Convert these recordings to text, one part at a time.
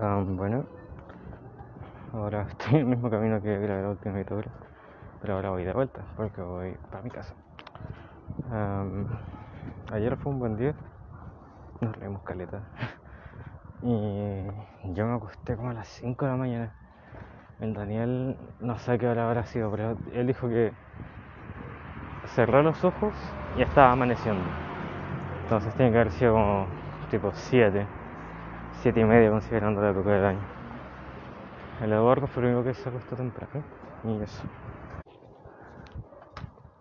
Um, bueno, ahora estoy en el mismo camino que grabé la última historia, pero ahora voy de vuelta porque voy para mi casa. Ayer fue un buen día, nos reímos caleta. Y yo me acosté como a las 5 de la mañana. El Daniel no sé qué hora habrá sido, pero él dijo que cerró los ojos y estaba amaneciendo. Entonces tiene que haber sido como tipo 7, 7 y media considerando la época del año. El Eduardo fue el único que se acostó temprano y eso.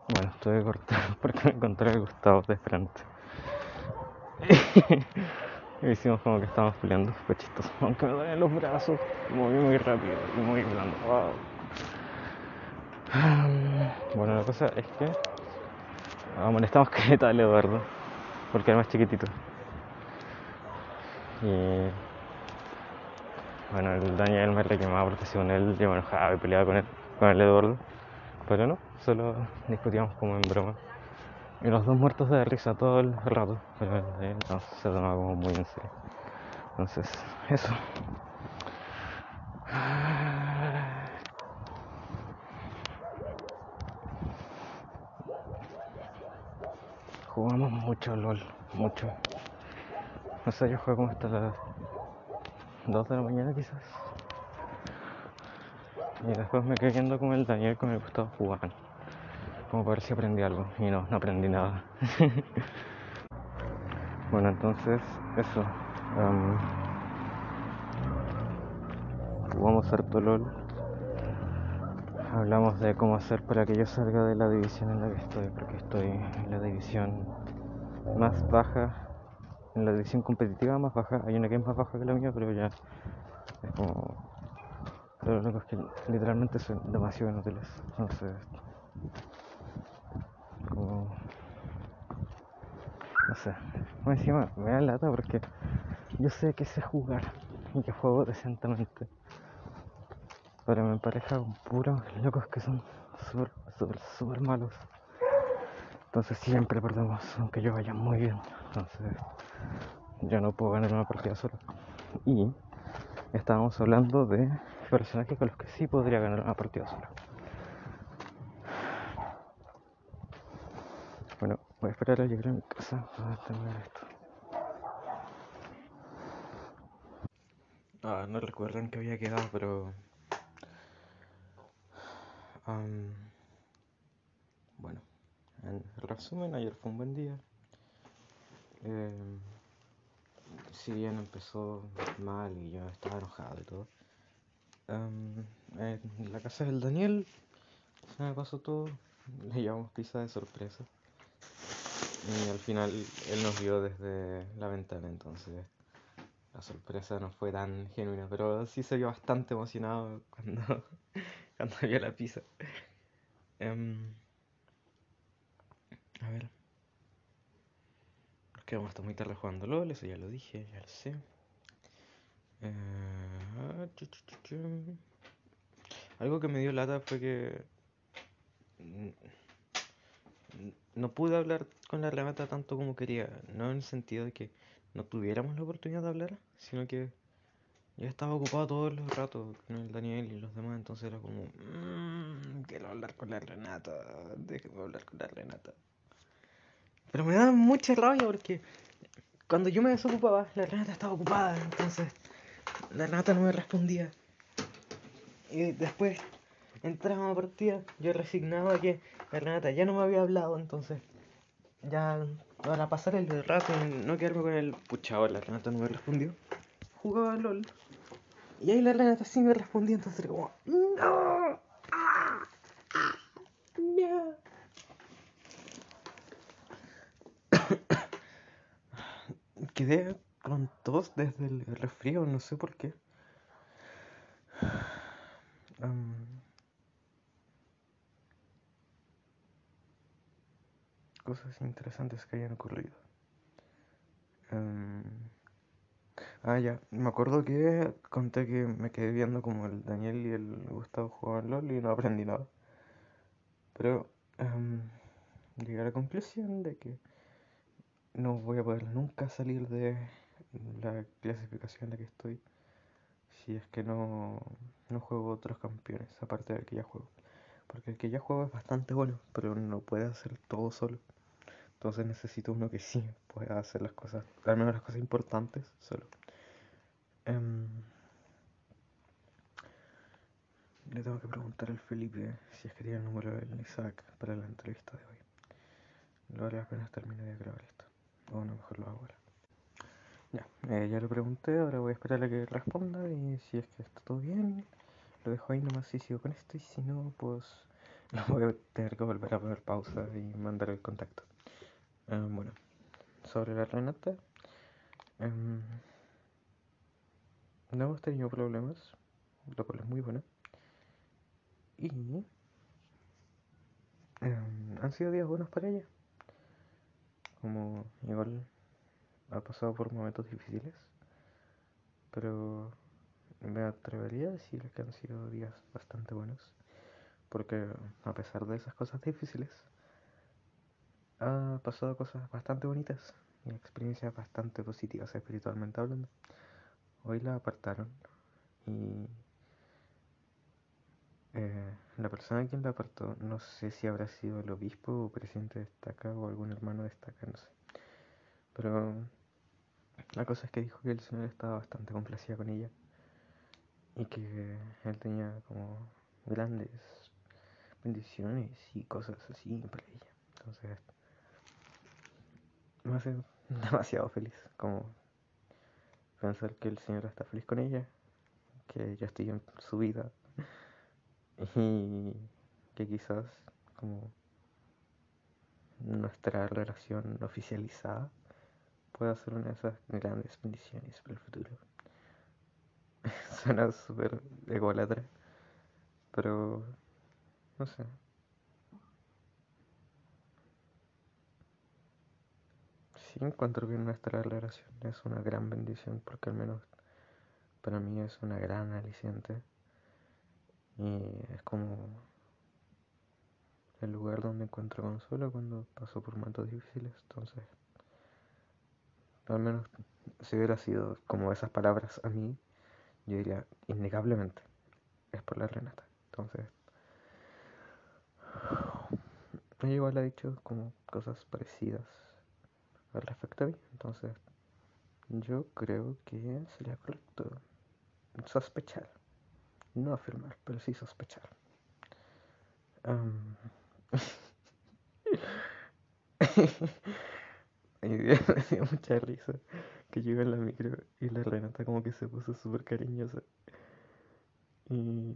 Bueno, estoy cortado porque me encontré a Gustavo de frente. y hicimos como que estábamos peleando, fue chistoso. Aunque me duelen los brazos, moví muy rápido y muy blando. Wow. Bueno, la cosa es que molestamos que al Eduardo porque era más chiquitito. Y bueno, el Daniel me reclamaba porque según él yo me enojaba y peleaba con él, con el Eduardo. Pero no, solo discutíamos como en broma. Y los dos muertos de risa todo el rato, pero él no, se tomaba como muy en serio. Entonces, eso. Jugamos mucho LOL, mucho. No sé, yo juego como hasta las 2 de la mañana quizás. Y después me quedé yendo con el Daniel con el Gustavo jugando. Como para ver si aprendí algo. Y no, no aprendí nada. bueno, entonces, eso. Jugamos harto LOL. Hablamos de cómo hacer para que yo salga de la división en la que estoy, porque estoy en la división más baja, en la división competitiva más baja. Hay una que es más baja que la mía, pero ya es como. Pero lo que literalmente son demasiado inútiles. Entonces, como. No sé. encima me da lata porque yo sé que sé jugar y que juego decentemente. Pero me empareja con puros locos que son súper, súper, súper malos. Entonces siempre perdemos, aunque yo vaya muy bien. Entonces yo no puedo ganar una partida solo. Y estábamos hablando de personajes con los que sí podría ganar una partida solo. Bueno, voy a esperar a llegar a mi casa para terminar esto. Ah, no recuerdo en qué había quedado, pero... en resumen, ayer fue un buen día. Eh, si bien empezó mal y yo estaba enojado y todo, en la casa del Daniel se me pasó todo. Le llevamos pizza de sorpresa. Y al final él nos vio desde la ventana, entonces la sorpresa no fue tan genuina, pero sí se vio bastante emocionado cuando, cuando vio la pizza. Em, a ver. Nos quedamos hasta muy tarde jugando LOL, eso ya lo dije, ya lo sé. Eh, algo que me dio lata fue que no pude hablar con la Renata tanto como quería, no en el sentido de que no tuviéramos la oportunidad de hablar, sino que yo estaba ocupado todo el rato con el Daniel y los demás, entonces era como, mmm, quiero hablar con la Renata, déjeme hablar con la Renata. Pero me da mucha rabia porque cuando yo me desocupaba, la Renata estaba ocupada, entonces la Renata no me respondía. Y después entraba a partida, yo resignado a que la Renata ya no me había hablado, entonces ya para pasar el rato y no quedarme con el pucha, la Renata no me respondió. Jugaba LOL. Y ahí la Renata sí me respondía, entonces como, ¡No! ¡Ah! ¡Ah! ¡No! Quedé con tos desde el resfrío, no sé por qué. cosas interesantes que hayan ocurrido. Ah, ya. Me acuerdo que conté que me quedé viendo como el Daniel y el Gustavo jugaban LOL y no aprendí nada. Pero llegué a la conclusión de que no voy a poder nunca salir de la clasificación en la que estoy. si es que no, no juego otros campeones, aparte del que ya juego. Porque el que ya juego es bastante bueno, pero no puede hacer todo solo. Entonces necesito uno que sí pueda hacer las cosas, al menos las cosas importantes, solo. Em, le tengo que preguntar al Felipe si es que tiene el número del Isaac para la entrevista de hoy. Haré apenas termine de grabar esto. O no, mejor lo hago ahora. Ya, eh, ya lo pregunté, ahora voy a esperar a que responda y si es que está todo bien, lo dejo ahí nomás y sigo con esto y si no, pues lo voy a tener que volver a poner pausa y mandar el contacto. Ah, bueno, sobre la Renata, em, no hemos tenido problemas, lo cual es muy bueno. Y em, han sido días buenos para ella. Como igual ha pasado por momentos difíciles, pero me atrevería a decir que han sido días bastante buenos, porque a pesar de esas cosas difíciles, ha pasado cosas bastante bonitas y experiencias bastante positivas espiritualmente hablando. Hoy la apartaron y eh, la persona quien la apartó, no sé si habrá sido el obispo o presidente de estaca o algún hermano de estaca, no sé. Pero la cosa es que dijo que el Señor estaba bastante complacida con ella y que él tenía como grandes bendiciones y cosas así para ella. Entonces, me hace demasiado feliz como pensar que el Señor está feliz con ella, que yo estoy en su vida y que quizás como nuestra relación oficializada pueda ser una de esas grandes bendiciones para el futuro. Suena súper ególatra, pero no sé. Sí encuentro que nuestra relación es una gran bendición porque al menos para mí es una gran aliciente y es como el lugar donde encuentro consuelo cuando paso por momentos difíciles. Entonces, al menos si hubiera sido como esas palabras a mí, yo diría innegablemente es por la Renata. Entonces, ella igual ha dicho como cosas parecidas al respecto a mí. Entonces, yo creo que sería correcto sospechar. No afirmar, pero sí sospechar. Um... me dio mucha risa que yo en la micro y la Renata como que se puso súper cariñosa. Y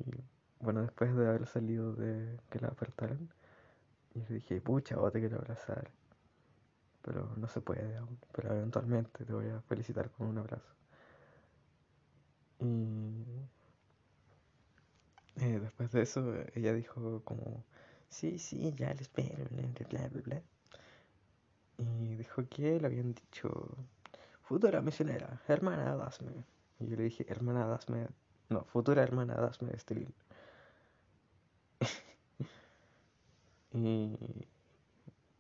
bueno, después de haber salido de que la apartaran, yo dije, pucha, vos te quiero abrazar. Pero no se puede aún. Pero eventualmente te voy a felicitar con un abrazo. Y eh, después de eso, ella dijo como, sí, sí, ya le espero, bla, bla, bla. Y dijo que le habían dicho, futura misionera, hermana, dasme. Y yo le dije, hermana, dasme, no, futura hermana, dasme este y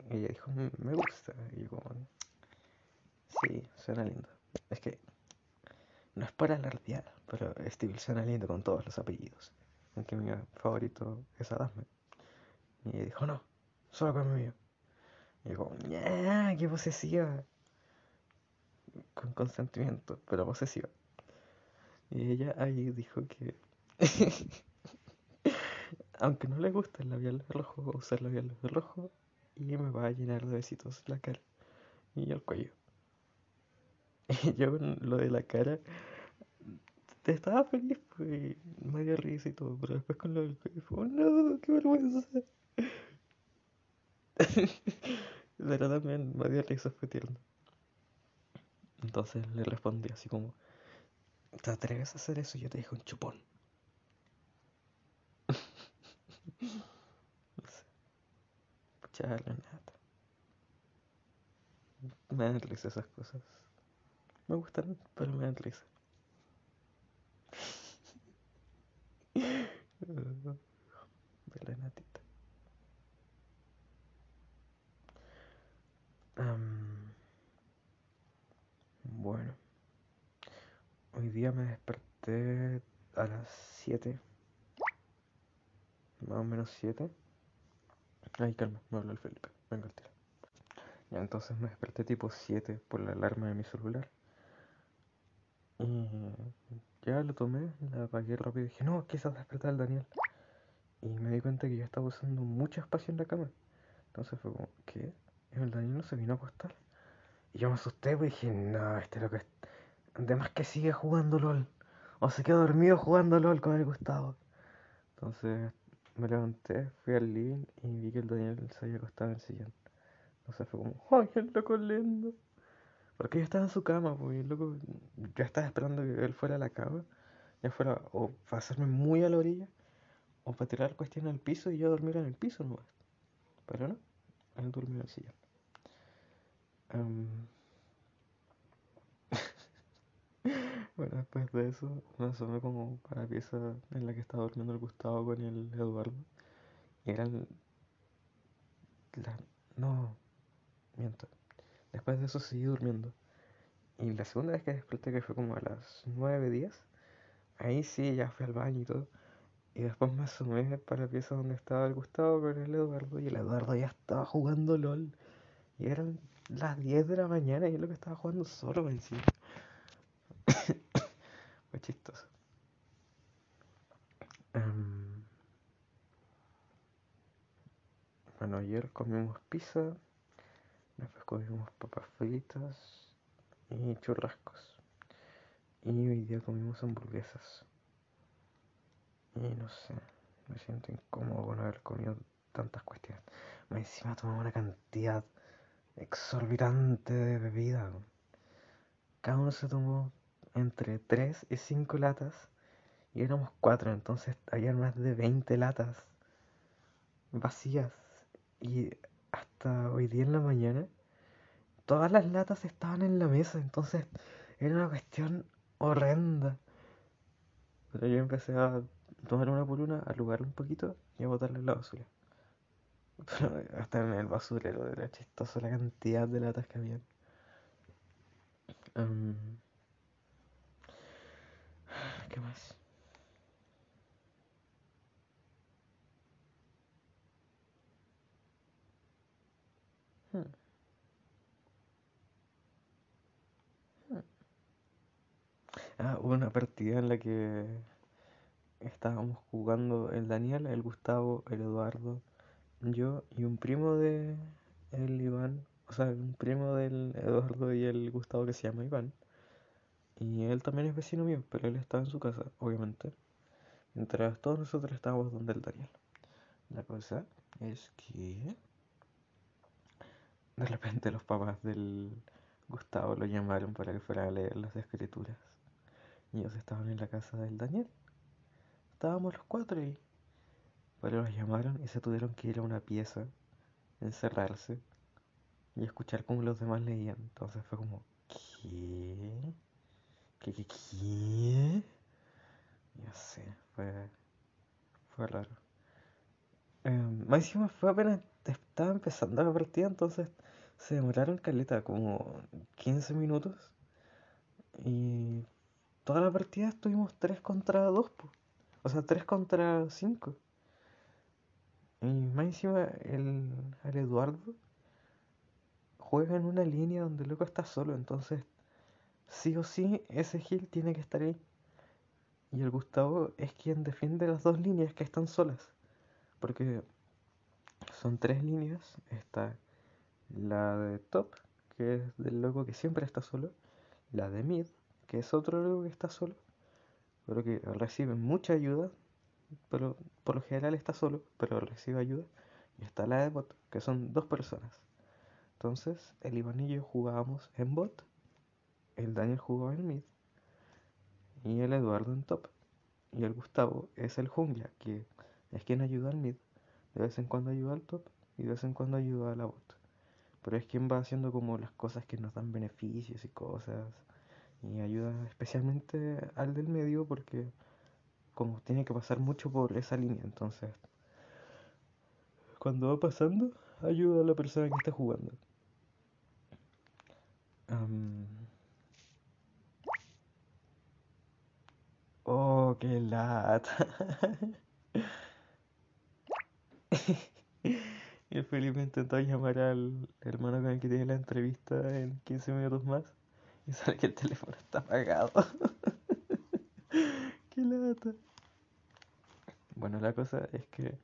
ella dijo, mm, me gusta. Y yo como, sí, suena lindo. Es que no es para alardear, pero Steve suena lindo con todos los apellidos. Aunque mi favorito es Adasme. Y dijo, no, solo con mío. Y yo como, qué posesiva. Con consentimiento, pero posesiva. Y ella ahí dijo que aunque no le gusta el labial rojo, va a usar labial rojo y me va a llenar de besitos la cara y el cuello. Y yo lo de la cara estaba feliz, pues, medio risa y todo, pero después con lo del fue, no, qué vergüenza. Pero también me dio risa, fue tierno. Entonces le respondí así como, ¿te atreves a hacer eso? Yo te dije un chupón. no sé. Pucha, nada. Me dan risa esas cosas. Me gustan, pero me dan risa. De la natita. bueno. hoy día me desperté a las 7. Más o menos 7. Ay, calma, me habló el Felipe. Venga al tiro. Ya entonces me desperté tipo 7 por la alarma de mi celular. Y ya lo tomé, la apagué rápido y dije, no, quizás despertar al Daniel. Y me di cuenta que ya estaba usando mucho espacio en la cama. Entonces fue como, ¿qué? El Daniel no se vino a acostar. Y yo me asusté, pues dije, no, este lo que es. Además que sigue jugando LOL. O se quedó dormido jugando LOL con el Gustavo. Entonces me levanté, fui al living y vi que el Daniel se había acostado en el sillón. Entonces fue como, ¡ay, el loco lindo! Porque yo estaba en su cama, pues, loco, yo estaba esperando que él fuera a la cama, ya fuera o para hacerme muy a la orilla, o para tirar cuestiones al piso y yo dormir en el piso no Pero no, él durmió en el sillón. bueno, después de eso me asomé como para la pieza en la que estaba durmiendo el Gustavo con el Eduardo. Y eran... No, miento. Después de eso seguí durmiendo. Y la segunda vez que desperté, que fue como a las 9, 10, ahí sí ya fui al baño y todo. Y después me asomé para la pieza donde estaba el Gustavo con el Eduardo. Y el Eduardo ya estaba jugando LOL. Y eran las 10 de la mañana y es lo que estaba jugando solo encima. Fue chistoso. Em, bueno, ayer comimos pizza, después comimos papas fritas y churrascos. Y hoy día comimos hamburguesas. Y no sé, me siento incómodo con haber comido tantas cuestiones. Encima tomamos una cantidad exorbitante de bebida. Cada uno se tomó entre 3 y 5 latas y éramos 4, entonces había más de 20 latas vacías. Y hasta hoy día en la mañana, todas las latas estaban en la mesa, entonces era una cuestión horrenda. Pero yo empecé a tomar una por una, a lugar un poquito y a botarle la basura. hasta en el basurero era chistoso la cantidad de latas que había. ¿Qué más? Hmm. Hmm. Ah, hubo una partida en la que estábamos jugando el Daniel, el Gustavo, el Eduardo, yo y un primo de el Iván, o sea, un primo del Eduardo y el Gustavo que se llama Iván. Y él también es vecino mío, pero él estaba en su casa, obviamente. Mientras todos nosotros estábamos donde el Daniel. La cosa es que de repente los papás del Gustavo lo llamaron para que fuera a leer las escrituras. Y ellos estaban en la casa del Daniel. Estábamos los cuatro y pero los llamaron y se tuvieron que ir a una pieza, encerrarse y escuchar cómo los demás leían. Entonces fue como, ¿qué? ¿Qué, qué, qué? Ya sé, fue, fue raro. Eh, más encima fue apenas estaba empezando la partida, entonces se demoraron caleta, como 15 minutos. Y toda la partida estuvimos 3 contra 2, o sea, 3 contra 5. Y más encima, el, Eduardo juega en una línea donde el loco está solo, entonces sí o sí ese Gil tiene que estar ahí. Y el Gustavo es quien defiende las dos líneas que están solas. Porque son tres líneas. Está la de top, que es del loco que siempre está solo. La de mid, que es otro loco que está solo. Pero que recibe mucha ayuda pero por lo general está solo, pero recibe ayuda. Y está la de bot, que son dos personas. Entonces, el Iván y yo jugábamos en bot, el Daniel jugaba en mid, y el Eduardo en top. Y el Gustavo es el jungla, que es quien ayuda al mid. De vez en cuando ayuda al top y de vez en cuando ayuda a la bot. Pero es quien va haciendo como las cosas que nos dan beneficios y cosas. Y ayuda especialmente al del medio porque como tiene que pasar mucho por esa línea, entonces cuando va pasando, ayuda a la persona que está jugando. Oh, qué lata. El Felipe intentó llamar al hermano con el que tiene la entrevista en 15 minutos más y sale que el teléfono está apagado. Qué lata. Bueno, la cosa es que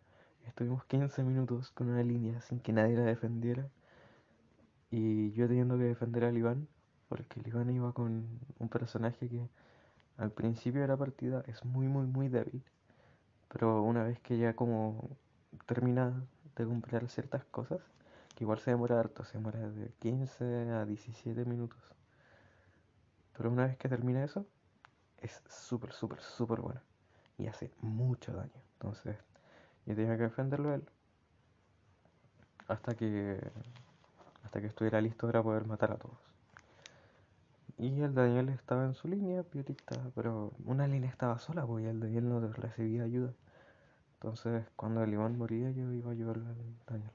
estuvimos 15 minutos con una línea sin que nadie la defendiera y yo teniendo que defender al Iván porque el Iván iba con un personaje que al principio de la partida es muy muy muy débil pero una vez que ya como termina de cumplir ciertas cosas, que igual se demora harto, se demora de 15 a 17 minutos. Pero una vez que termina eso, es súper, súper, súper bueno. Y hace mucho daño. Entonces, yo tenía que defenderlo él. Hasta que, hasta que estuviera listo para poder matar a todos. Y el Daniel estaba en su línea, piotista, pero una línea estaba sola, porque el Daniel no recibía ayuda. Entonces, cuando el Iván moría, yo iba a ayudarle al Daniel.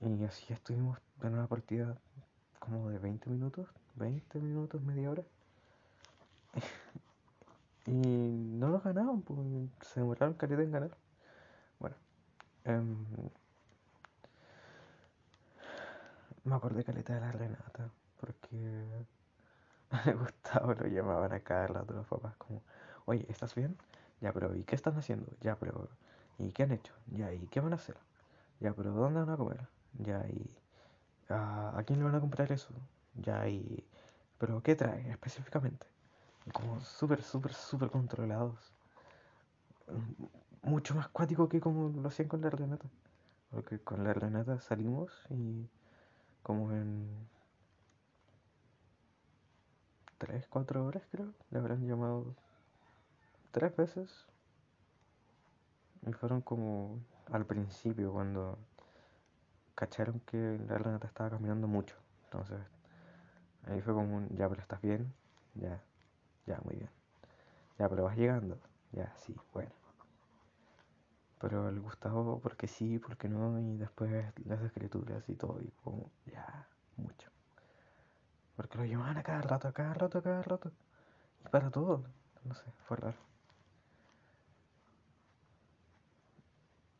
Y así estuvimos en una partida como de 20 minutos, 20 minutos, media hora. y no nos ganaban, pues se demoraron caleta en ganar. Bueno, em, me acordé caleta de la Renata, porque Gustavo lo llamaban a cada rato los papás como, oye, ¿estás bien? Ya, pero ¿y qué están haciendo? Ya, pero ¿y qué han hecho? Ya, ¿y qué van a hacer? Ya, pero ¿dónde van a comer? Ya, ¿y a quién le van a comprar eso? Ya, ¿y pero qué trae específicamente? Como súper, súper, súper controlados. Mucho más cuático que como lo hacían con la Renata. Porque con la Renata salimos y como en 3, 4 horas creo, le habrán llamado tres veces. Y fueron como al principio, cuando cacharon que la Renata estaba caminando mucho. Entonces, ahí fue como un, ya, pero estás bien. Ya, ya, muy bien. Ya, pero vas llegando. Ya, sí, bueno. Pero el Gustavo, porque sí, porque no, y después las escrituras y todo, y como, ya, mucho. Porque lo llamaban a cada rato, a cada rato, a cada rato. Y para todo. No sé, fue raro.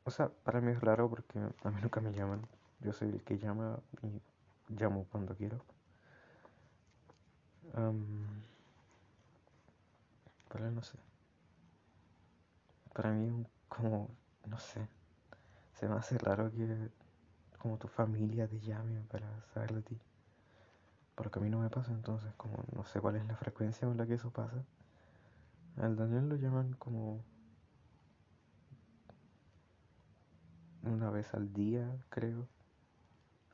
O sea, para mí es raro porque a mí nunca me llaman. Yo soy el que llama y llamo cuando quiero. pero no sé. Para mí como, no sé, se me hace raro que como tu familia te llame para saber de ti. Porque a mí no me pasa, entonces como no sé cuál es la frecuencia con la que eso pasa. Al Daniel lo llaman como una vez al día, creo.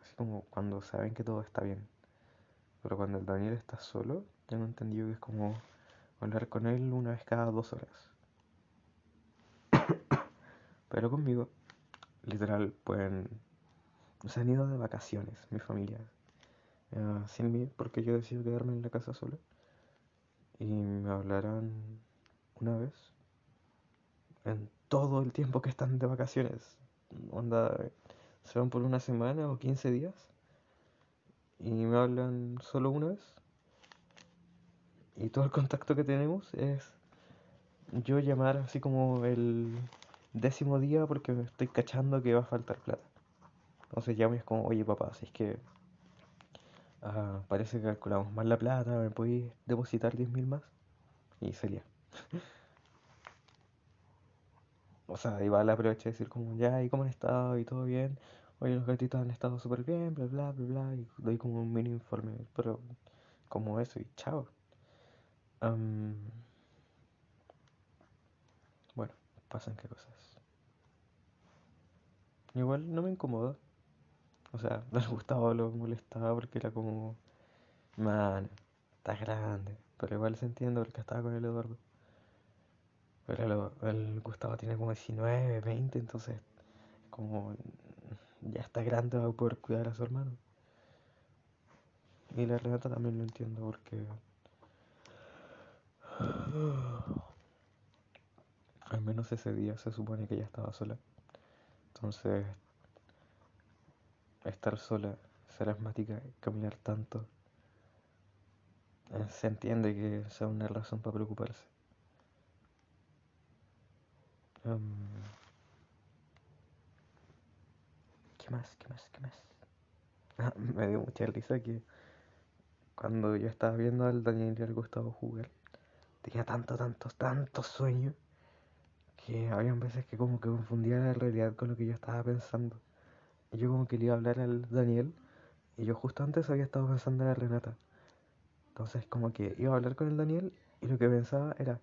Así como cuando saben que todo está bien. Pero cuando el Daniel está solo, tengo entendido que es como hablar con él una vez cada dos horas. Pero conmigo, literal, pueden... Se han ido de vacaciones, mi familia. Eh, sin mí, porque yo decido quedarme en la casa solo. Y me hablarán una vez en todo el tiempo que están de vacaciones onda, se van por una semana o 15 días y me hablan solo una vez. Y todo el contacto que tenemos es yo llamar así como el décimo día porque me estoy cachando que va a faltar plata. Entonces llamo y es como, oye papá, si es que ah, parece que calculamos mal la plata, ¿me podéis depositar 10.000 más? Y sería. O sea, igual aproveché de decir como, ya, ¿y cómo han estado? ¿Y todo bien? Oye, los gatitos han estado súper bien, bla, bla, bla, bla. Y doy como un mini informe, pero como eso y chao. bueno, pasan qué cosas. Igual no me incomoda. O sea, no le gustaba, lo molestaba porque era como, man, estás grande. Pero igual se entiende porque estaba con el Eduardo. Pero el Gustavo tiene como 19, 20, entonces como ya está grande va a poder cuidar a su hermano. Y la Renata también lo entiendo porque al menos ese día se supone que ella estaba sola. Entonces estar sola, ser asmática, caminar tanto, eh, se entiende que sea una razón para preocuparse. Em, ¿Qué más? ¿Qué más? ¿Qué más? Ah, me dio mucha risa que cuando yo estaba viendo al Daniel y al Gustavo jugar, tenía tanto, tantos, tantos sueños que habían veces que como que confundía la realidad con lo que yo estaba pensando. Y yo como que le iba a hablar al Daniel y yo justo antes había estado pensando en la Renata. Entonces como que iba a hablar con el Daniel y lo que pensaba era,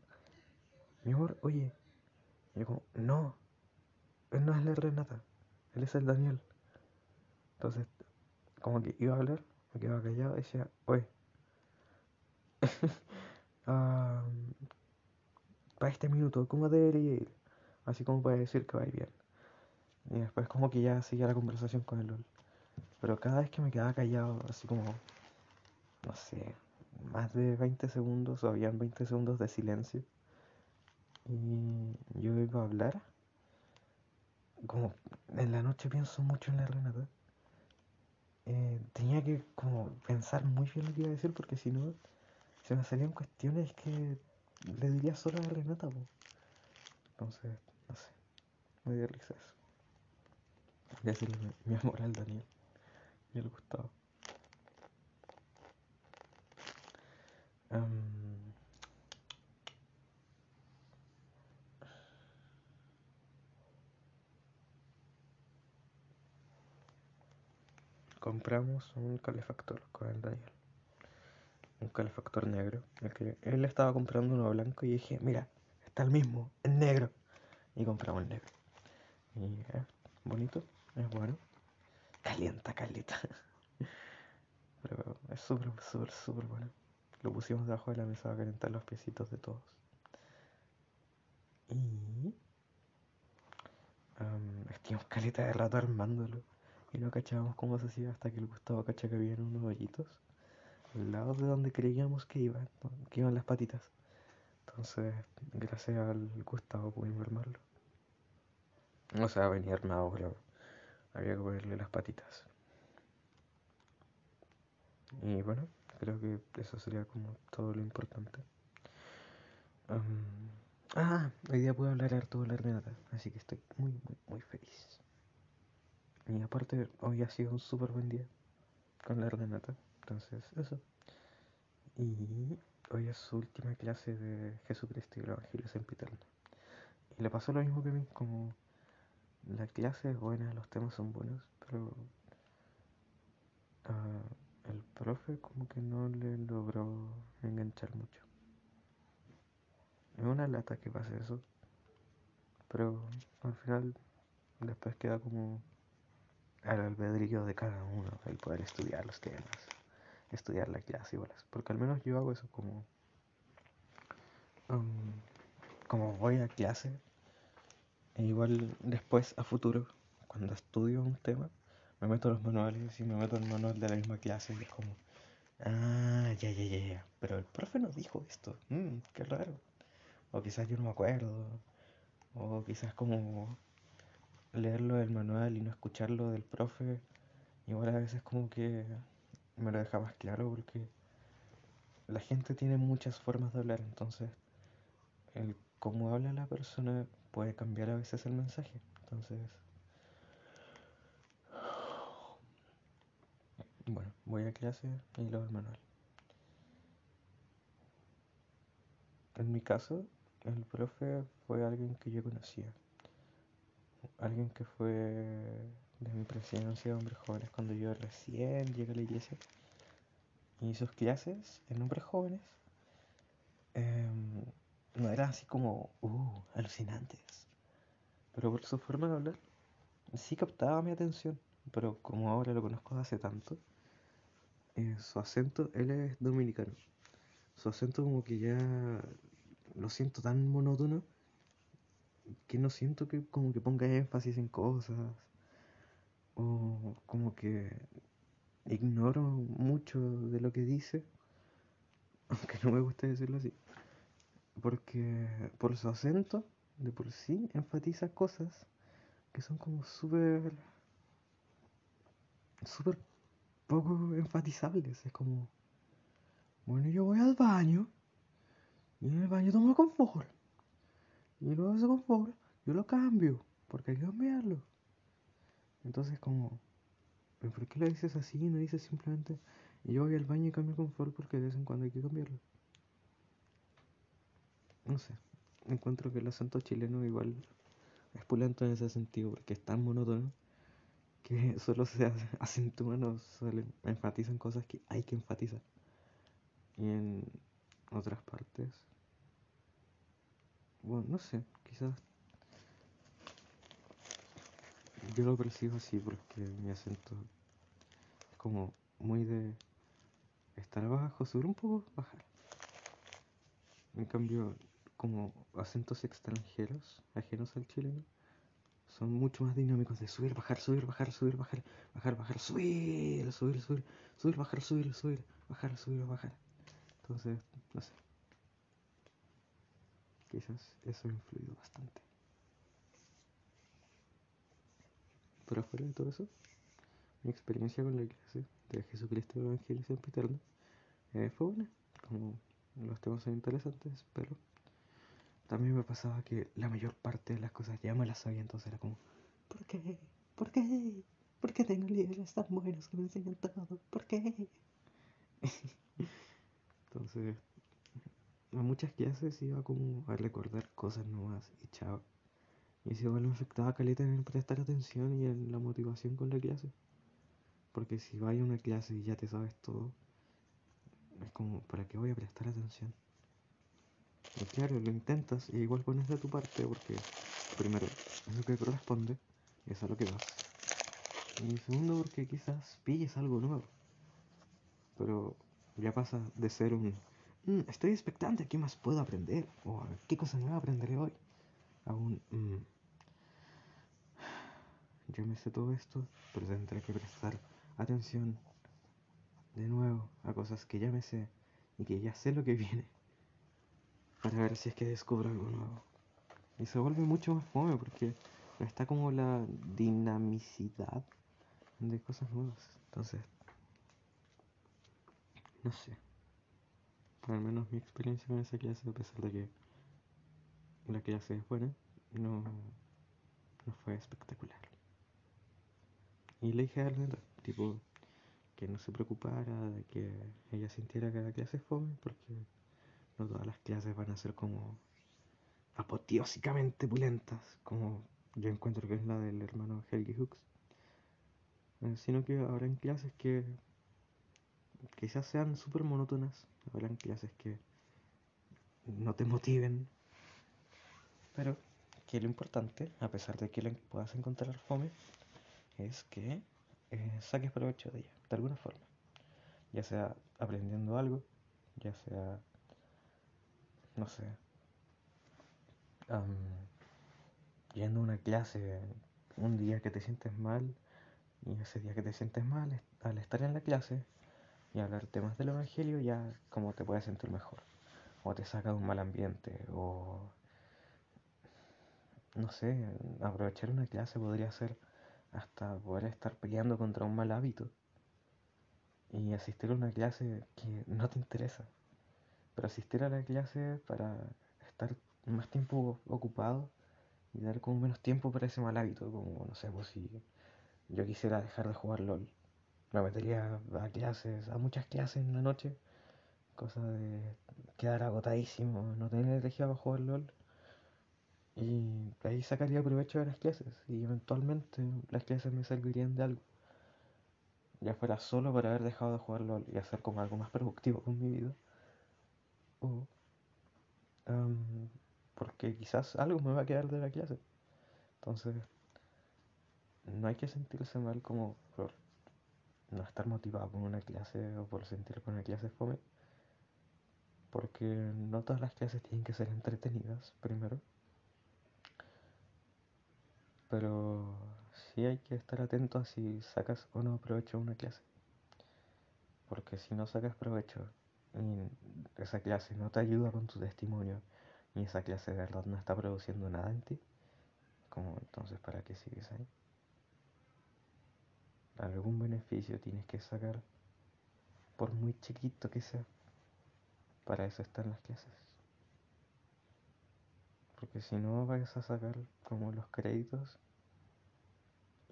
mi amor, oye. Y yo como, no, él no es la Renata, él es el Daniel. Entonces, como que iba a hablar, me quedaba callado y decía, oye, ah, para este minuto, ¿cómo debería ir? Así como para decir que va bien. Y después como que ya seguía la conversación con el LOL. Pero cada vez que me quedaba callado, así como, no sé, más de 20 segundos o habían 20 segundos de silencio. Y yo iba a hablar. Como en la noche pienso mucho en la Renata. Eh, tenía que como pensar muy bien lo que iba a decir porque si no se me salían cuestiones que le diría solo a Renata. Entonces, no sé, me dio risa eso. Decirle mi, mi amor al Daniel y al Gustavo. Compramos un calefactor con el Daniel. Un calefactor negro. El que él estaba comprando uno blanco y dije, mira, está el mismo, en negro. Y compramos el negro. Y es bonito, es bueno. Calienta, calita. Pero es súper, súper, súper bueno. Lo pusimos debajo de la mesa a calentar los piecitos de todos. Y. Um, estuvimos caleta de rato armándolo. Y no cachábamos cómo se hacía hasta que el Gustavo cacha que había unos hoyitos al lado de donde creíamos que iban, que iban las patitas. Entonces, gracias al Gustavo pudimos armarlo. O sea, venía armado, pero había que ponerle las patitas. Y bueno, creo que eso sería como todo lo importante. Ah, hoy día puedo hablar harto de la Renata, así que estoy muy, muy, muy feliz. Y aparte, hoy ha sido un súper buen día con la Renata, entonces eso. Y hoy es su última clase de Jesucristo y el Evangelio Sempiterno. Y le pasó lo mismo que a mí, como la clase es buena, los temas son buenos, pero uh, el profe como que no le logró enganchar mucho. Es una lata que pase eso, pero al final después queda como al albedrío de cada uno el poder estudiar los temas, estudiar la clase y bolas. Porque al menos yo hago eso como. Um, como voy a clase, e igual después a futuro, cuando estudio un tema, me meto los manuales y me meto el manual de la misma clase y es como. Ah, ya, ya, ya, ya. Pero el profe nos dijo esto. Mmm, qué raro. O quizás yo no me acuerdo. O quizás como leerlo del manual y no escucharlo del profe, igual a veces como que me lo deja más claro porque la gente tiene muchas formas de hablar, entonces el cómo habla la persona puede cambiar a veces el mensaje. Entonces, bueno, voy a clase y leo el manual. En mi caso, el profe fue alguien que yo conocía alguien que fue de mi presidencia de hombres jóvenes cuando yo recién llegué a la iglesia. Y sus clases en hombres jóvenes em, no eran así como, uh, alucinantes. Pero por su forma de hablar, sí captaba mi atención. Pero como ahora lo conozco hace tanto, eh, su acento, él es dominicano. Su acento como que ya lo siento tan monótono que no siento que como que ponga énfasis en cosas o como que ignoro mucho de lo que dice, aunque no me gusta decirlo así, porque por su acento de por sí enfatiza cosas que son como súper súper poco enfatizables, es como bueno yo voy al baño y en el baño tomo confort y luego ese confort yo lo cambio, porque hay que cambiarlo. Entonces como, ¿por qué lo dices así? No dices simplemente, yo voy al baño y cambio con Ford porque de vez en cuando hay que cambiarlo. No sé, encuentro que el acento chileno igual es pulento en ese sentido porque es tan monótono que solo se acentúan o se enfatizan cosas que hay que enfatizar. Y en otras partes, bueno, no sé, quizás yo lo percibo así porque mi acento es como muy de estar abajo, subir un poco, bajar. En cambio, como acentos extranjeros, ajenos al chileno, son mucho más dinámicos de subir, bajar, subir, bajar, subir, bajar, bajar, bajar, subir, subir, subir, subir, bajar, subir, subir, bajar, subir, bajar. Entonces, no sé. Quizás eso ha influido bastante. Pero fuera de todo eso, mi experiencia con la iglesia de Jesucristo de Evangelización Eterna eh, fue buena. Como los temas son interesantes, pero también me pasaba que la mayor parte de las cosas ya me las sabía, entonces era como, ¿por qué? ¿Por qué? ¿Por qué tengo líderes tan buenos que me enseñan todo? ¿Por qué? entonces, a muchas clases iba como a recordar cosas nuevas y chao. Y eso igual me afectaba caleta en prestar atención y en la motivación con la clase. Porque si vas a una clase y ya te sabes todo, es como, ¿para qué voy a prestar atención? Y claro, lo intentas y igual pones de tu parte porque, primero, es lo que corresponde es a lo que vas. Y segundo, porque quizás pilles algo nuevo. Pero ya pasa de ser un, mm, estoy expectante, ¿qué más puedo aprender? O ¿qué cosa nueva aprenderé hoy? A un, mm, yo me sé todo esto, pero tendré que prestar atención de nuevo a cosas que ya me sé y que ya sé lo que viene para ver si es que descubro algo nuevo. Y se vuelve mucho más fome porque no está como la dinamicidad de cosas nuevas. Entonces, no sé. Al menos mi experiencia con esa clase, a pesar de que la clase es buena, no, no fue espectacular. Y le dije a la tipo, que no se preocupara de que ella sintiera que la clase es fome, porque no todas las clases van a ser como apoteósicamente pulentas, como yo encuentro que es la del hermano Helgi Hooks, eh, sino que habrán clases que quizás sean súper monótonas, habrán clases que no te motiven, pero que lo importante, a pesar de que le puedas encontrar fome, es que eh, saques provecho de ella, de alguna forma, ya sea aprendiendo algo, ya sea no sé, yendo a una clase un día que te sientes mal y ese día que te sientes mal, al estar en la clase y hablar temas del Evangelio, ya como te puedes sentir mejor. O te saca de un mal ambiente, o no sé, aprovechar una clase podría ser hasta poder estar peleando contra un mal hábito y asistir a una clase que no te interesa pero asistir a la clase para estar más tiempo ocupado y dar como menos tiempo para ese mal hábito, como no sé, pues si yo quisiera dejar de jugar LOL, me metería a clases, a muchas clases en la noche, cosa de quedar agotadísimo, no tener energía para jugar LOL. Y ahí sacaría provecho de las clases y eventualmente las clases me servirían de algo. Ya fuera solo para haber dejado de jugar LOL y hacer como algo más productivo con mi vida o porque quizás algo me va a quedar de la clase. Entonces, no hay que sentirse mal como no estar motivado con una clase o por sentir que una clase fome. Porque no todas las clases tienen que ser entretenidas, primero. Pero sí hay que estar atento a si sacas o no provecho una clase. Porque si no sacas provecho y esa clase no te ayuda con tu testimonio y esa clase de verdad no está produciendo nada en ti, como entonces para qué sigues ahí? Algún beneficio tienes que sacar, por muy chiquito que sea. Para eso están las clases. porque si no vais a sacar como los créditos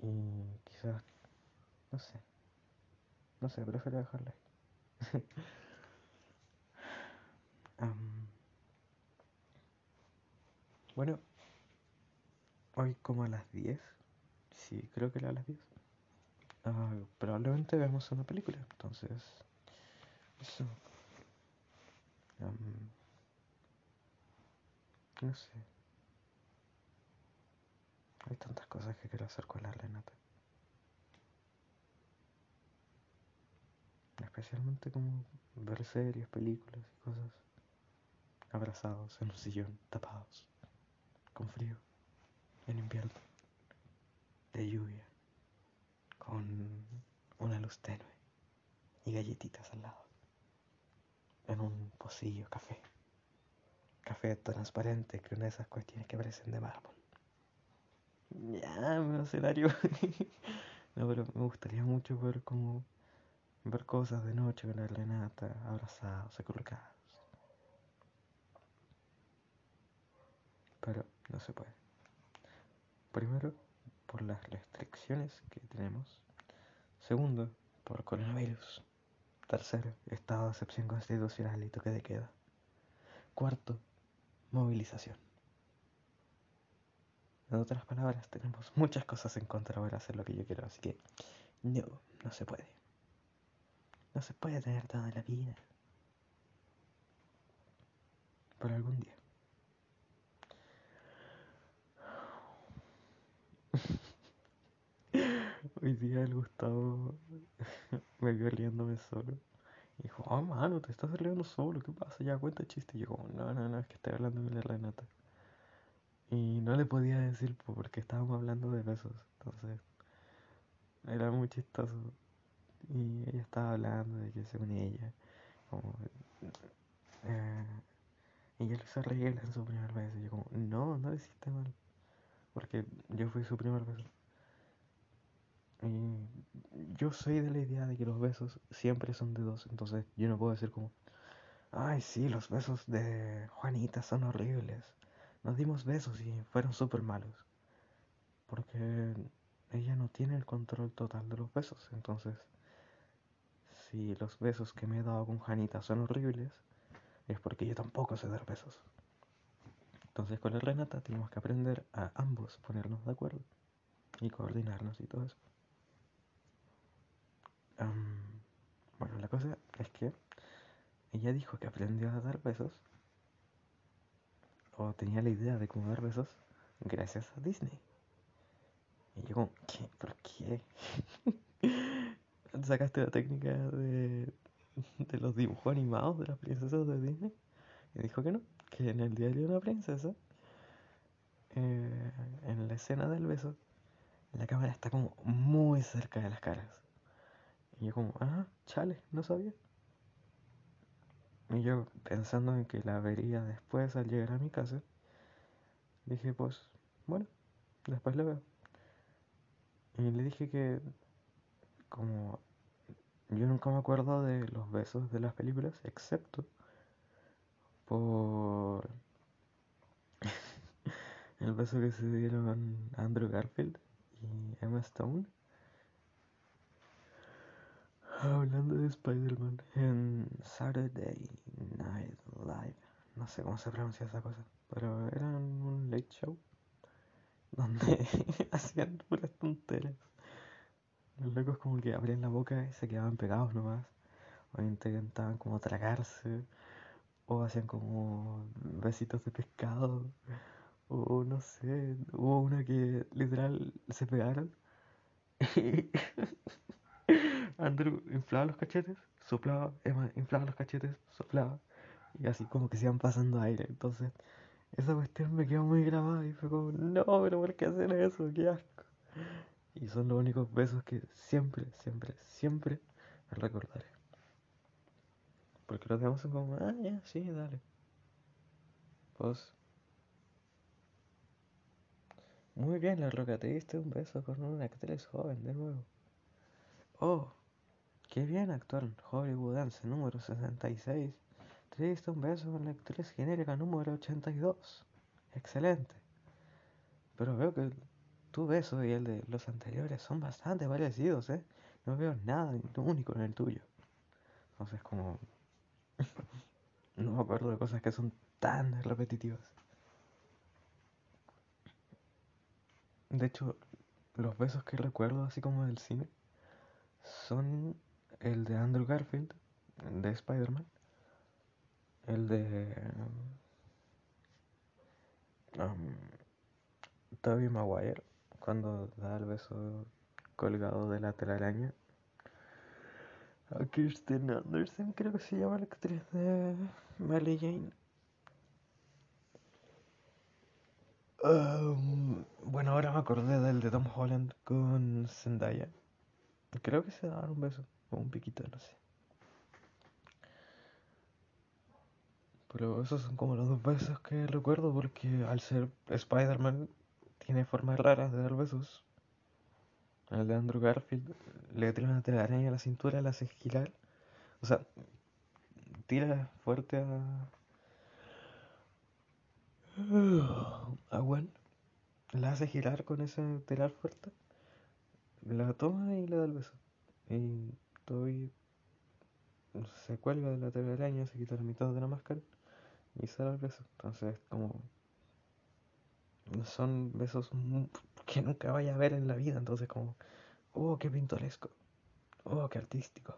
y quizás, no sé, no sé, prefiero dejarla ahí. Am, bueno, hoy como a las 10, sí, creo que era a las 10, ah, probablemente veamos una película, entonces, eso. No sé, hay tantas cosas que quiero hacer con la Renata. Especialmente como ver series, películas y cosas abrazados en un sillón, tapados, con frío, en invierno, de lluvia, con una luz tenue y galletitas al lado, en un pocillo café, café transparente que una de esas cuestiones que parecen de mármol. Ya, me escenario. no, pero me gustaría mucho ver como ver cosas de noche con la Renata, abrazados, colocados. Pero no se puede. Primero, por las restricciones que tenemos. Segundo, por coronavirus. Tercero, estado de excepción constitucional y toque de queda. Cuarto, movilización. En otras palabras, tenemos muchas cosas en contra para hacer lo que yo quiero, así que no, no se puede. No se puede tener toda la vida. Por algún día. Hoy día el Gustavo me vio riéndome solo. Y dijo, oh mano, te estás riendo solo, ¿qué pasa? Ya cuenta chiste. Y yo como, no, no, no, es que estoy hablando de la Renata. Y no le podía decir porque estábamos hablando de besos. Entonces, era muy chistoso. Y ella estaba hablando de que según ella, como, eh, ella lo hizo reír en su primer beso. Y yo como, no, no lo hiciste mal. Porque yo fui su primer beso. Y yo soy de la idea de que los besos siempre son de dos. Entonces yo no puedo decir como, ay, sí, los besos de Juanita son horribles. Nos dimos besos y fueron súper malos. Porque ella no tiene el control total de los besos. Entonces, si los besos que me he dado con Juanita son horribles, es porque yo tampoco sé dar besos. Entonces con la Renata tenemos que aprender a ambos ponernos de acuerdo y coordinarnos y todo eso. Am, bueno, la cosa es que ella dijo que aprendió a dar besos, o tenía la idea de cómo dar besos, gracias a Disney. Y yo como, ¿qué? ¿Por qué? ¿Sacaste la técnica de, de los dibujos animados de las princesas de Disney? Y dijo que no, que en el diario de una princesa, eh, en la escena del beso, la cámara está como muy cerca de las caras. Y yo como, ah, chale, no sabía. Y yo pensando en que la vería después al llegar a mi casa, dije, pues, bueno, después la veo. Y le dije que, como yo nunca me acuerdo de los besos de las películas, excepto por el beso que se dieron Andrew Garfield y Emma Stone. Hablando de Spider-Man en Saturday Night Live, no sé cómo se pronuncia esa cosa, pero era un late show donde hacían puras tonteras. Los locos como que abrían la boca y se quedaban pegados nomás, o intentaban como tragarse, o hacían como besitos de pescado, o no sé, hubo una que literal se pegaron. Andrew inflaba los cachetes, soplaba, Emma inflaba los cachetes, soplaba, y así como que se iban pasando aire. Entonces, esa cuestión me quedó muy grabada y fue como, no, pero ¿por qué hacer eso? ¡Qué asco! Y son los únicos besos que siempre, siempre, siempre recordaré. Porque los demás son como, ah, ya, sí, dale. Pues. Muy bien, la roca, te diste un beso con una actriz joven de nuevo. Oh, qué bien actuar Hollywood Dance número 66. Te diste un beso con la actriz genérica número 82. excelente. Pero veo que tu beso y el de los anteriores son bastante parecidos, ¿eh? No veo nada único en el tuyo. Entonces, como. no me acuerdo de cosas que son tan repetitivas. De hecho, los besos que recuerdo, así como del cine, son el de Andrew Garfield, de Spider-Man, el de um, Tobey Maguire, cuando da el beso colgado de la telaraña. A Kirsten Anderson, creo que se llama la actriz de Mary Jane. Um, bueno, ahora me acordé del de Tom Holland con Zendaya. Creo que se daban un beso o un piquito, no sé. Pero esos son como los dos besos que recuerdo porque al ser Spider-Man tiene formas raras de dar besos. El de Andrew Garfield le tira una telaraña a la cintura, la hace girar. O sea, tira fuerte a. a Gwen. La hace girar con ese telar fuerte. La toma y le da el beso. Y Toby se cuelga de la telaraña, se quita la mitad de la máscara y da el beso. Entonces, como. Son besos que nunca vaya a ver en la vida. Entonces, como. Oh, qué pintoresco. Oh, qué artístico.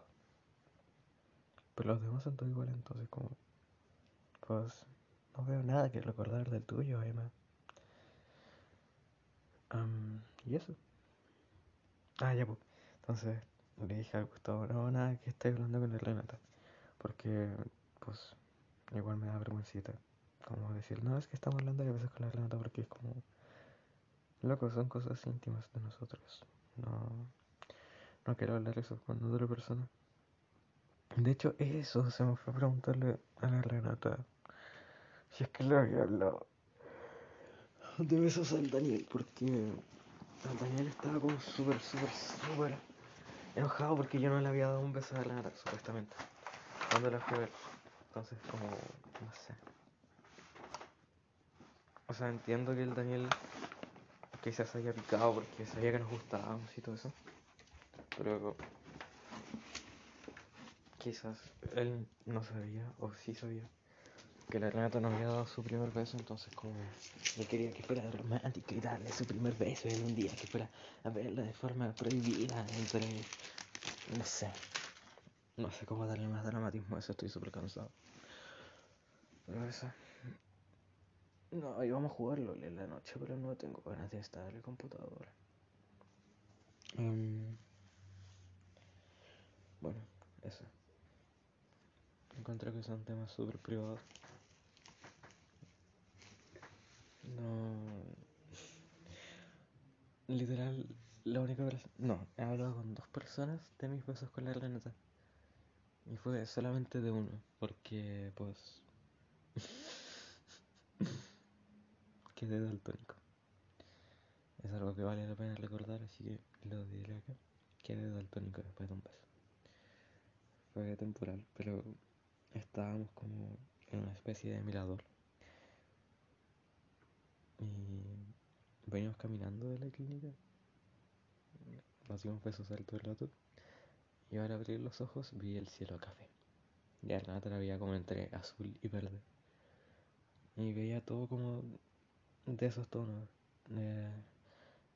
Pero los demás son todos iguales, entonces, como. Pues. No veo nada que recordar del tuyo, Emma. y eso. Ah, ya, pues. Entonces le dije al Gustavo, no, nada, que estoy hablando con la Renata. Porque, pues, igual me da vergüencita. Como decir, no, es que estamos hablando a veces con la Renata porque es como. Loco, son cosas íntimas de nosotros. No. No quiero hablar eso con otra persona. De hecho, eso se me fue a preguntarle a la Renata. Si es que le había hablado de besos al Daniel, porque Daniel estaba como súper, súper, súper enojado porque yo no le había dado un beso a la supuestamente. Cuando la fui a ver. Entonces, como, no sé. O sea, entiendo que el Daniel quizás se haya picado porque sabía que nos gustábamos y todo eso. Pero quizás él no sabía, o sí sabía, que la Renata no había dado su primer beso, entonces como yo quería que fuera romántico y darle su primer beso en un día, que fuera a verla de forma prohibida entre, no sé, no sé cómo darle más dramatismo a eso, estoy súper cansado. Pero eso, no, íbamos a jugarlo en la noche, pero no tengo ganas de estar en el computador. Um, bueno, eso. Encontré que son temas súper privados. No. Literal, la única. No, he hablado con dos personas de mis besos con la Renata. Y fue solamente de uno, porque pues. quedé daltónico. Es algo que vale la pena recordar, así que lo diré acá. Quedé daltónico después de un beso. Fue temporal, pero estábamos como en una especie de mirador y veníamos caminando de la clínica. Nos dimos besos todo el rato. Y al abrir los ojos vi el cielo café. Y la la veía como entre azul y verde. Y veía todo como de esos tonos. Eh,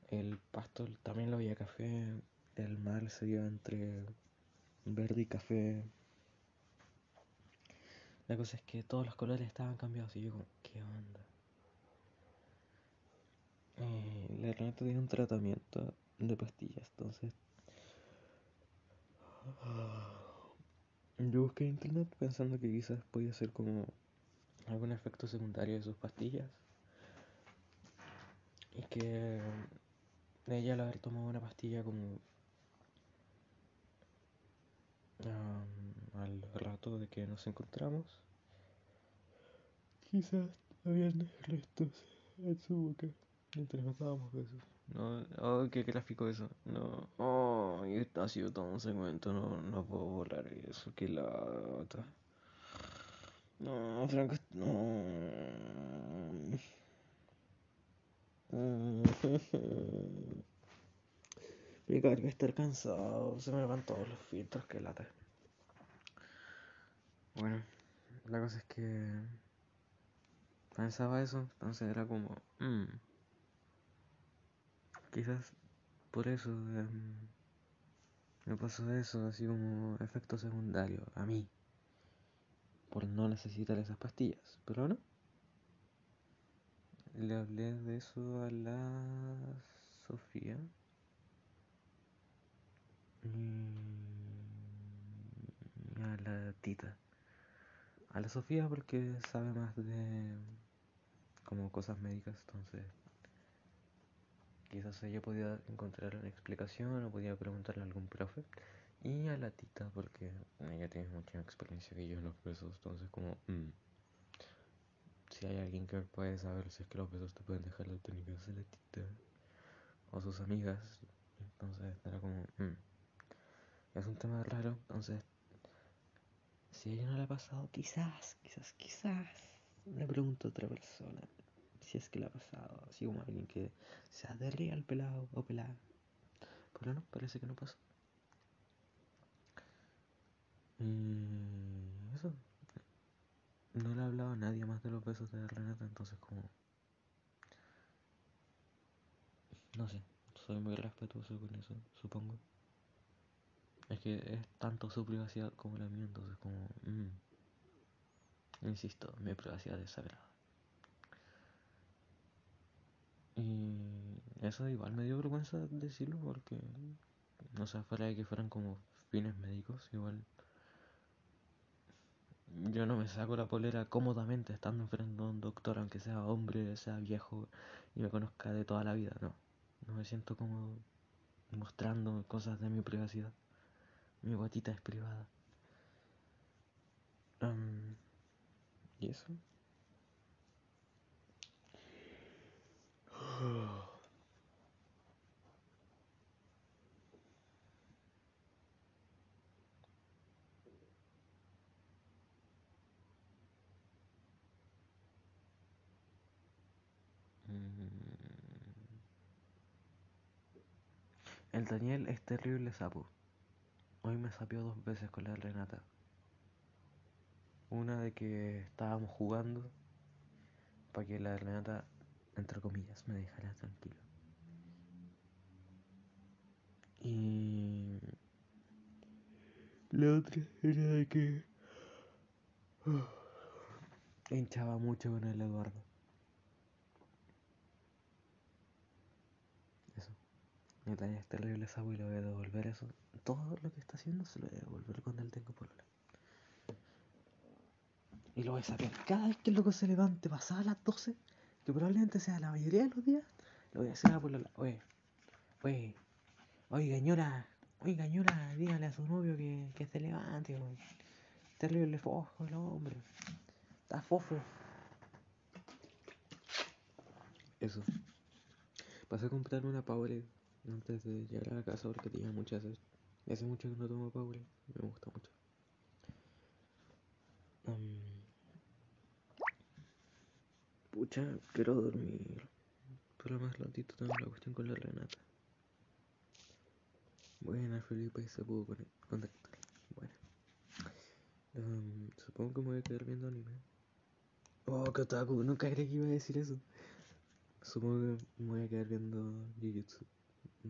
el pasto también lo veía café. El mar se iba entre verde y café. La cosa es que todos los colores estaban cambiados y yo como, ¿qué onda? Eh, la Renata tiene un tratamiento de pastillas, entonces yo busqué en internet pensando que quizás podía ser como algún efecto secundario de sus pastillas. Y que ella al haber tomado una pastilla como al rato de que nos encontramos quizás habían restos en su boca Mientras nos dábamos besos. No, oh, qué gráfico eso. No, oh, ha sido todo un segmento. No, no puedo borrar eso. Qué lata. No, Franco, no. Me carga estar cansado, se me van todos los filtros, que lata. Bueno, la cosa es que pensaba eso, entonces era como, mmm, quizás por eso em, me pasó eso, así como efecto secundario, a mí, por no necesitar esas pastillas, pero no. Le hablé de eso a la Sofía. Y a la Tita. A la Sofía porque sabe más de como cosas médicas, entonces quizás ella podía encontrar una explicación o podía preguntarle a algún profe. Y a la Tita porque ella tiene mucha experiencia que yo en los pesos, entonces como... Mm, si hay alguien que puede saber si es que los besos te pueden dejar la técnica de la tita o sus amigas, entonces era como... Mm, es un tema raro, entonces si a ella no le ha pasado, quizás, quizás, quizás le pregunto a otra persona si es que le ha pasado, así como alguien que se adhería al pelado o pelada. Pero no, parece que no pasó. Y eso. No le ha hablado a nadie más de los besos de Renata, entonces como... No sé, soy muy respetuoso con eso, supongo. Es que es tanto su privacidad como la mía, entonces como... Mm, insisto, mi privacidad es sagrada. Y eso igual me dio vergüenza decirlo porque, no sé, fuera de que fueran como fines médicos, igual yo no me saco la polera cómodamente estando enfrente de un doctor, aunque sea hombre, sea viejo y me conozca de toda la vida, no. No me siento como mostrando cosas de mi privacidad. Mi guatita es privada. ¿Y eso? El Daniel es terrible sapo. Hoy me sapió dos veces con la Renata. Una de que estábamos jugando para que la Renata, entre comillas, me dejara tranquilo. Y la otra era de que hinchaba mucho con el Eduardo. Eso. Me es terrible esa y le voy a devolver eso. Todo lo que está haciendo se lo voy a devolver cuando él tenga por Y lo voy a sacar cada vez que el loco se levante pasada las 12, que probablemente sea la mayoría de los días, lo voy a hacer a por Oye, oye, oye, gañora, oye, gañora, dígale a su novio que, que se levante, oye. Terrible fofo el hombre. Está fofo. Eso. Pasé a comprar una Powerade antes de llegar a la casa porque tenía muchas sed. Hace mucho que no tomo Powerade. Me gusta mucho. pucha, quiero dormir. Pero más ratito tengo la cuestión con la Renata. Buena, Felipe, se pudo contactar. Bueno. supongo que me voy a quedar viendo anime. Oh, qué otaku, nunca creí que iba a decir eso. Supongo que me voy a quedar viendo Jujutsu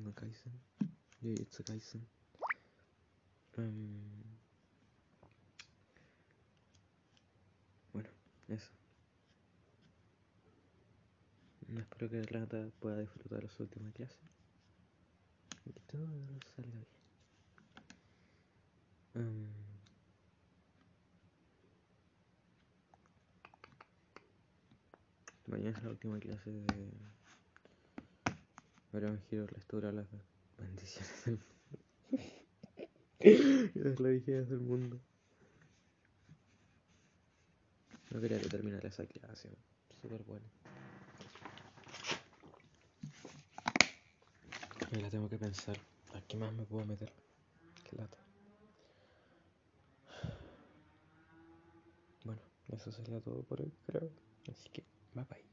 no Kaisen. Jujutsu Kaisen. bueno, eso. Espero que Renata pueda disfrutar de su última clase. Que todo salga bien. mañana es la última clase de Gran Giro restaura las bendiciones del mundo. es la vigilia del mundo. No quería que terminara esa clase. Súper buena. Y la tengo que pensar. ¿A qué más me puedo meter? Qué lata. Bueno, eso sería todo por hoy, creo. Así que, bye bye.